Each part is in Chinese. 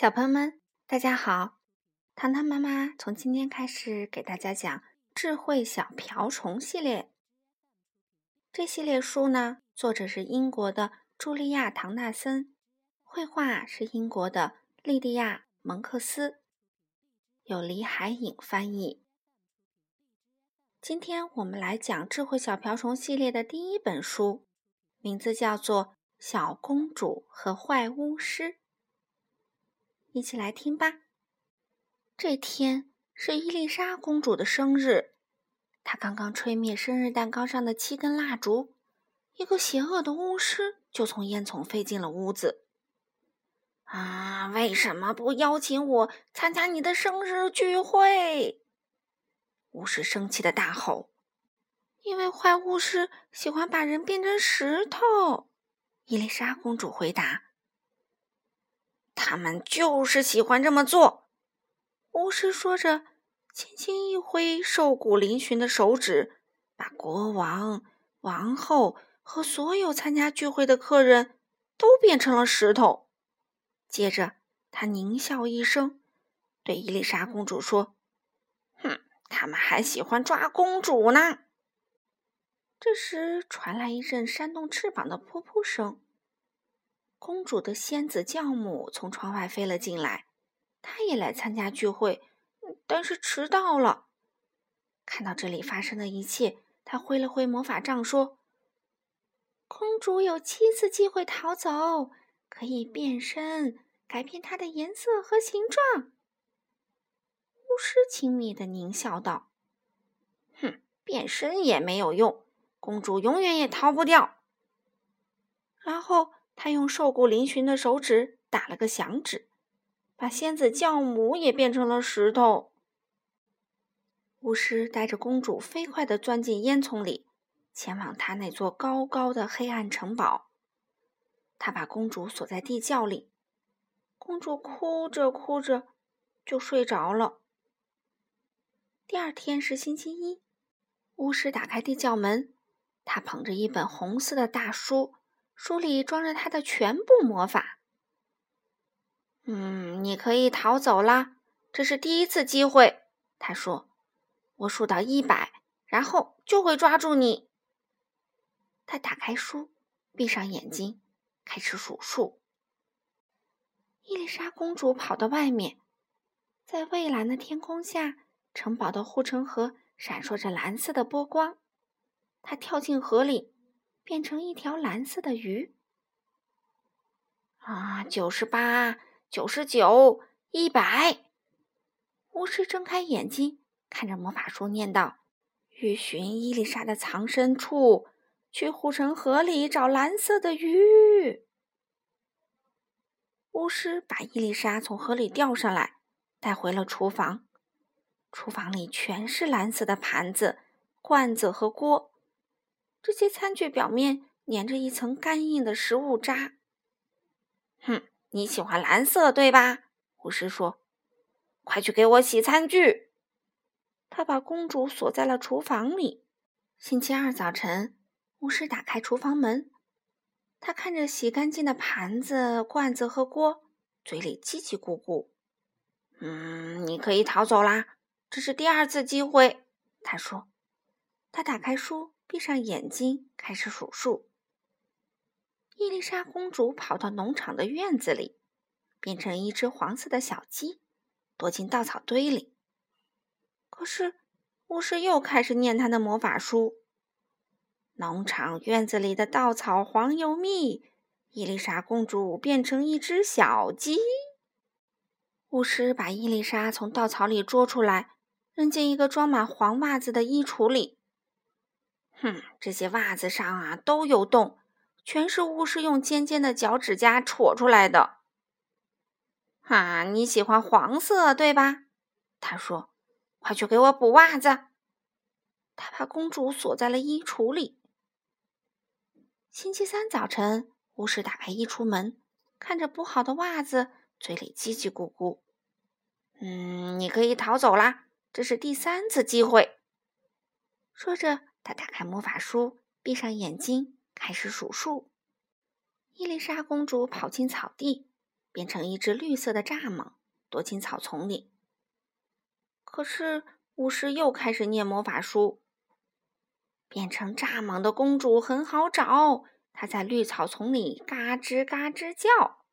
小朋友们，大家好！糖糖妈妈从今天开始给大家讲《智慧小瓢虫》系列。这系列书呢，作者是英国的茱莉亚·唐纳森，绘画是英国的莉迪亚·蒙克斯，由李海颖翻译。今天我们来讲《智慧小瓢虫》系列的第一本书，名字叫做《小公主和坏巫师》。一起来听吧。这天是伊丽莎公主的生日，她刚刚吹灭生日蛋糕上的七根蜡烛，一个邪恶的巫师就从烟囱飞进了屋子。啊！为什么不邀请我参加你的生日聚会？巫师生气的大吼：“因为坏巫师喜欢把人变成石头。”伊丽莎公主回答：“他们就是喜欢这么做。”巫师说着，轻轻一挥瘦骨嶙峋的手指，把国王、王后和所有参加聚会的客人都变成了石头。接着，他狞笑一声，对伊丽莎公主说：“哼。”他们还喜欢抓公主呢。这时传来一阵扇动翅膀的噗噗声。公主的仙子教母从窗外飞了进来，她也来参加聚会，但是迟到了。看到这里发生的一切，她挥了挥魔法杖说：“公主有七次机会逃走，可以变身，改变她的颜色和形状。”巫师轻蔑的狞笑道：“哼，变身也没有用，公主永远也逃不掉。”然后他用瘦骨嶙峋的手指打了个响指，把仙子教母也变成了石头。巫师带着公主飞快地钻进烟囱里，前往他那座高高的黑暗城堡。他把公主锁在地窖里，公主哭着哭着就睡着了。第二天是星期一，巫师打开地窖门，他捧着一本红色的大书，书里装着他的全部魔法。嗯，你可以逃走啦，这是第一次机会。他说：“我数到一百，然后就会抓住你。”他打开书，闭上眼睛，开始数数。伊丽莎公主跑到外面，在蔚蓝的天空下。城堡的护城河闪烁着蓝色的波光，她跳进河里，变成一条蓝色的鱼。啊，九十八，九十九，一百！巫师睁开眼睛，看着魔法书，念道：“欲寻伊丽莎的藏身处，去护城河里找蓝色的鱼。”巫师把伊丽莎从河里钓上来，带回了厨房。厨房里全是蓝色的盘子、罐子和锅，这些餐具表面粘着一层干硬的食物渣。哼，你喜欢蓝色对吧？巫师说：“快去给我洗餐具。”他把公主锁在了厨房里。星期二早晨，巫师打开厨房门，他看着洗干净的盘子、罐子和锅，嘴里叽叽咕咕：“嗯，你可以逃走啦。”这是第二次机会，他说。他打开书，闭上眼睛，开始数数。伊丽莎公主跑到农场的院子里，变成一只黄色的小鸡，躲进稻草堆里。可是，巫师又开始念他的魔法书。农场院子里的稻草黄又密，伊丽莎公主变成一只小鸡。巫师把伊丽莎从稻草里捉出来。扔进一个装满黄袜子的衣橱里。哼，这些袜子上啊都有洞，全是巫师用尖尖的脚趾甲戳出来的。啊，你喜欢黄色对吧？他说：“快去给我补袜子。”他把公主锁在了衣橱里。星期三早晨，巫师打开衣橱门，看着补好的袜子，嘴里叽叽咕咕：“嗯，你可以逃走啦。”这是第三次机会。说着，他打开魔法书，闭上眼睛，开始数数。伊丽莎公主跑进草地，变成一只绿色的蚱蜢，躲进草丛里。可是巫师又开始念魔法书。变成蚱蜢的公主很好找，她在绿草丛里嘎吱嘎吱叫。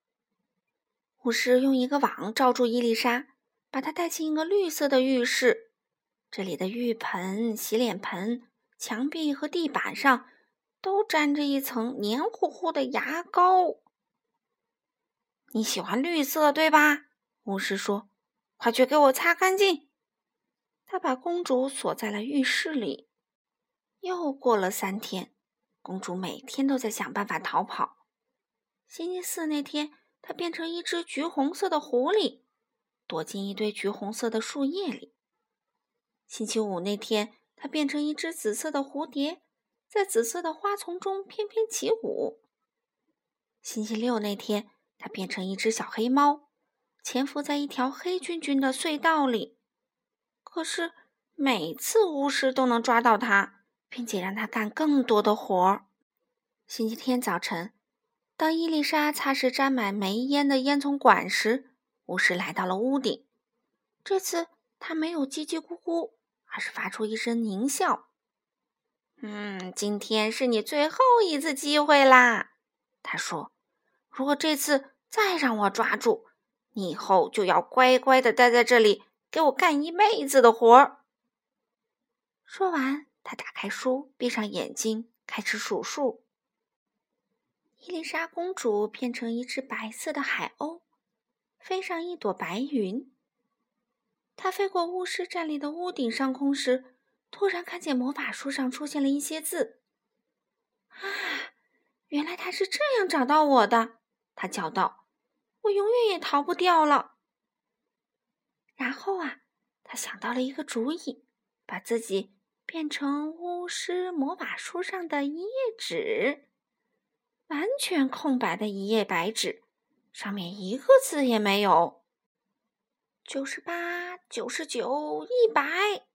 巫师用一个网罩住伊丽莎，把她带进一个绿色的浴室。这里的浴盆、洗脸盆、墙壁和地板上都沾着一层黏糊糊的牙膏。你喜欢绿色，对吧？巫师说：“快去给我擦干净。”他把公主锁在了浴室里。又过了三天，公主每天都在想办法逃跑。星期四那天，她变成一只橘红色的狐狸，躲进一堆橘红色的树叶里。星期五那天，它变成一只紫色的蝴蝶，在紫色的花丛中翩翩起舞。星期六那天，它变成一只小黑猫，潜伏在一条黑黢黢的隧道里。可是每次巫师都能抓到它，并且让它干更多的活儿。星期天早晨，当伊丽莎擦拭沾满煤烟的烟囱管时，巫师来到了屋顶。这次他没有叽叽咕咕，而是发出一声狞笑。“嗯，今天是你最后一次机会啦。”他说。如果这次再让我抓住你，以后就要乖乖的待在这里，给我干一辈子的活儿。说完，他打开书，闭上眼睛，开始数数。伊丽莎公主变成一只白色的海鸥，飞上一朵白云。他飞过巫师站立的屋顶上空时，突然看见魔法书上出现了一些字。啊，原来他是这样找到我的。他叫道：“我永远也逃不掉了。”然后啊，他想到了一个主意，把自己变成巫师魔法书上的一页纸，完全空白的一页白纸，上面一个字也没有。九十八、九十九、一百，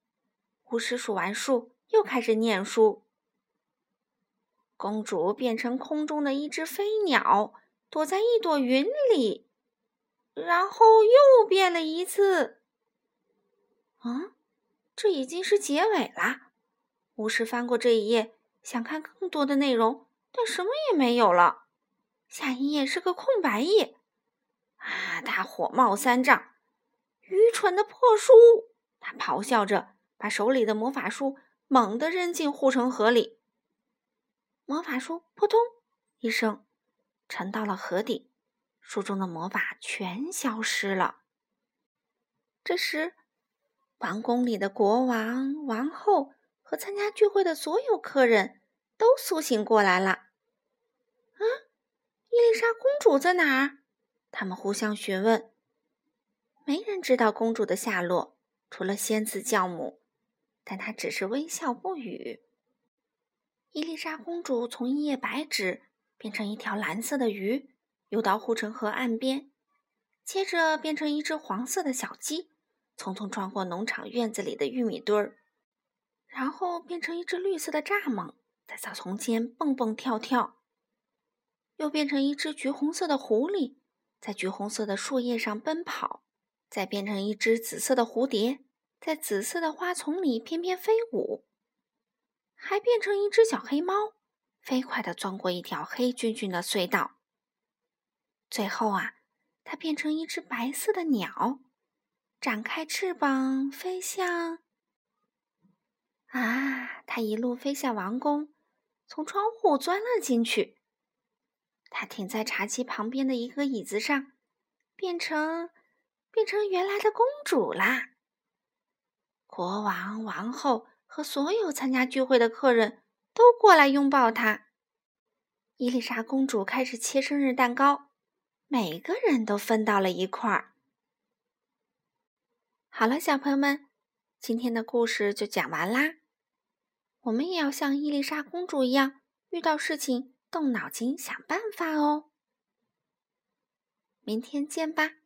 巫师数完数，又开始念书。公主变成空中的一只飞鸟。躲在一朵云里，然后又变了一次。啊，这已经是结尾了。巫师翻过这一页，想看更多的内容，但什么也没有了。下一页是个空白页。啊！他火冒三丈，愚蠢的破书！他咆哮着，把手里的魔法书猛地扔进护城河里。魔法书扑通一声。沉到了河底，书中的魔法全消失了。这时，王宫里的国王、王后和参加聚会的所有客人都苏醒过来了。啊，伊丽莎公主在哪儿？他们互相询问。没人知道公主的下落，除了仙子教母，但她只是微笑不语。伊丽莎公主从一页白纸。变成一条蓝色的鱼，游到护城河岸边，接着变成一只黄色的小鸡，匆匆穿过农场院子里的玉米堆儿，然后变成一只绿色的蚱蜢，在草丛间蹦蹦跳跳，又变成一只橘红色的狐狸，在橘红色的树叶上奔跑，再变成一只紫色的蝴蝶，在紫色的花丛里翩翩飞舞，还变成一只小黑猫。飞快地钻过一条黑黢黢的隧道，最后啊，它变成一只白色的鸟，展开翅膀飞向……啊，它一路飞向王宫，从窗户钻了进去。它停在茶几旁边的一个椅子上，变成变成原来的公主啦。国王、王后和所有参加聚会的客人。都过来拥抱她。伊丽莎公主开始切生日蛋糕，每个人都分到了一块儿。好了，小朋友们，今天的故事就讲完啦。我们也要像伊丽莎公主一样，遇到事情动脑筋想办法哦。明天见吧。